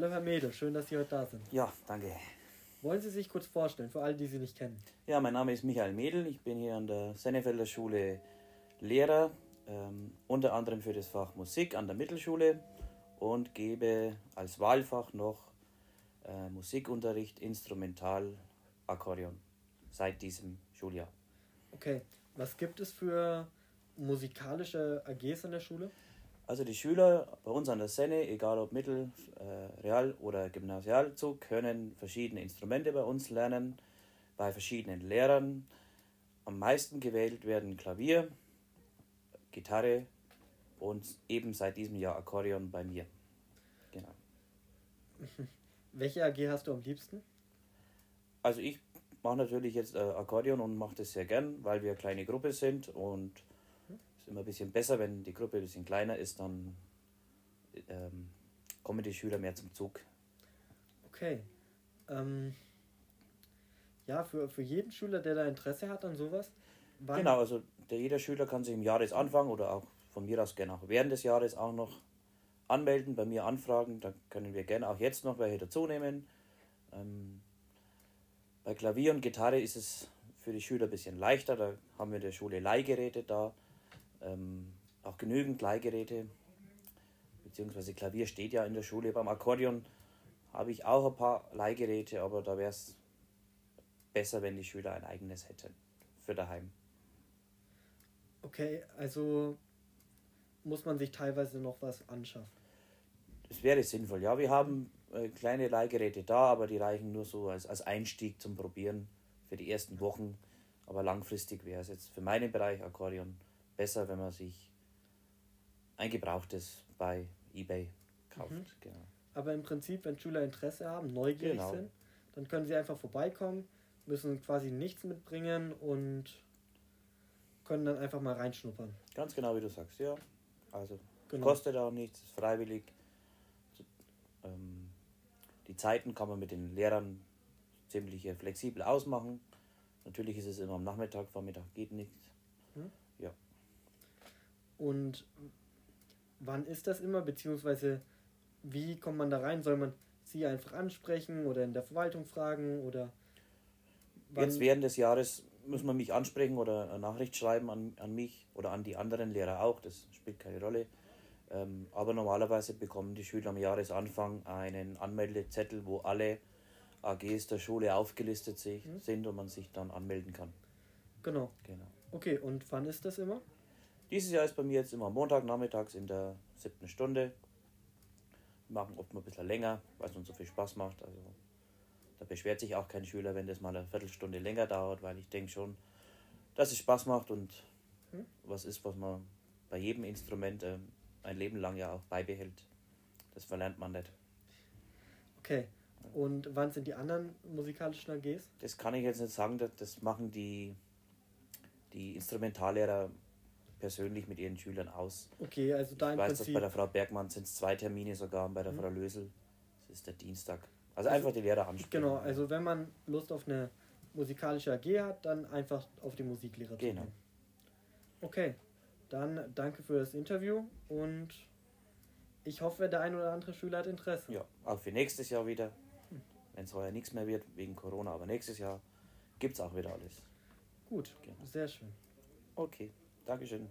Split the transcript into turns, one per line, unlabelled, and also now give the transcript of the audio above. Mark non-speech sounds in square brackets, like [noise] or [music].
Hallo Herr Mede, schön, dass Sie heute da sind.
Ja, danke.
Wollen Sie sich kurz vorstellen, für alle, die Sie nicht kennen?
Ja, mein Name ist Michael Mädel. Ich bin hier an der Sennefelder Schule Lehrer, ähm, unter anderem für das Fach Musik an der Mittelschule und gebe als Wahlfach noch äh, Musikunterricht, Instrumental, Akkordeon seit diesem Schuljahr.
Okay, was gibt es für musikalische AGs an der Schule?
Also die Schüler bei uns an der Senne, egal ob Mittel-, äh, Real- oder Gymnasialzug, können verschiedene Instrumente bei uns lernen, bei verschiedenen Lehrern. Am meisten gewählt werden Klavier, Gitarre und eben seit diesem Jahr Akkordeon bei mir. Genau. [laughs]
Welche AG hast du am liebsten?
Also ich mache natürlich jetzt äh, Akkordeon und mache das sehr gern, weil wir eine kleine Gruppe sind und ist immer ein bisschen besser, wenn die Gruppe ein bisschen kleiner ist, dann ähm, kommen die Schüler mehr zum Zug.
Okay. Ähm, ja, für, für jeden Schüler, der da Interesse hat an sowas.
Genau, also der, jeder Schüler kann sich im Jahresanfang oder auch von mir aus gerne auch während des Jahres auch noch anmelden, bei mir anfragen. Da können wir gerne auch jetzt noch welche dazu nehmen. Ähm, bei Klavier und Gitarre ist es für die Schüler ein bisschen leichter. Da haben wir in der Schule Leihgeräte da. Ähm, auch genügend Leihgeräte. Beziehungsweise Klavier steht ja in der Schule. Beim Akkordeon habe ich auch ein paar Leihgeräte, aber da wäre es besser, wenn die Schüler ein eigenes hätten für daheim.
Okay, also muss man sich teilweise noch was anschaffen.
Das wäre sinnvoll, ja. Wir haben äh, kleine Leihgeräte da, aber die reichen nur so als, als Einstieg zum Probieren für die ersten Wochen. Aber langfristig wäre es jetzt für meinen Bereich Akkordeon besser, wenn man sich ein gebrauchtes bei eBay kauft.
Mhm.
Genau.
Aber im Prinzip, wenn Schüler Interesse haben, neugierig
Genau.
sind, dann können sie einfach vorbeikommen, müssen quasi nichts mitbringen und können dann einfach mal reinschnuppern.
Ganz genau wie du sagst, ja. Also
Genau.
kostet auch nichts, ist freiwillig. Ähm, die Zeiten kann man mit den Lehrern ziemlich äh, flexibel ausmachen. Natürlich ist es immer am Nachmittag, Vormittag geht nichts.
Und wann ist das immer, beziehungsweise wie kommt man da rein? Soll man sie einfach ansprechen oder in der Verwaltung fragen oder?
Jetzt während des Jahres muss man mich ansprechen oder eine Nachricht schreiben an, an mich oder an die anderen Lehrer auch, das spielt keine Rolle. Ähm, aber normalerweise bekommen die Schüler am Jahresanfang einen Anmeldezettel, wo alle AGs der Schule aufgelistet
Mhm.
sind und man sich dann anmelden kann.
Genau.
Genau.
Okay, und wann ist das immer?
Dieses Jahr ist bei mir jetzt immer Montag nachmittags in der siebten Stunde. Wir machen oft mal ein bisschen länger, weil es uns so viel Spaß macht. Also da beschwert sich auch kein Schüler, wenn das mal eine Viertelstunde länger dauert, weil ich denke schon, dass es Spaß macht und
Hm.
was ist, was man bei jedem Instrument ähm, ein Leben lang ja auch beibehält. Das verlernt man nicht.
Okay. Und wann sind die anderen musikalischen AGs?
Das kann ich jetzt nicht sagen, das, das machen die, die Instrumentallehrer persönlich mit ihren Schülern aus.
Okay, also da
Ich
im
weiß, dass
Prinzip.
bei der Frau Bergmann sind es zwei Termine sogar und bei der
Mhm.
Frau Lösel das ist der Dienstag. Also,
Also-
einfach die Lehrer ansprechen.
Genau, also wenn man Lust auf eine musikalische AG hat, dann einfach auf die Musiklehrer
Genau.
zugehen. Okay, dann danke für das Interview und ich hoffe, der ein oder andere Schüler hat Interesse.
Ja, auch für nächstes Jahr wieder. Wenn es heuer nichts mehr wird, wegen Corona, aber nächstes Jahr gibt es auch wieder alles.
Gut,
Genau.
sehr schön.
Okay, Dankeschön.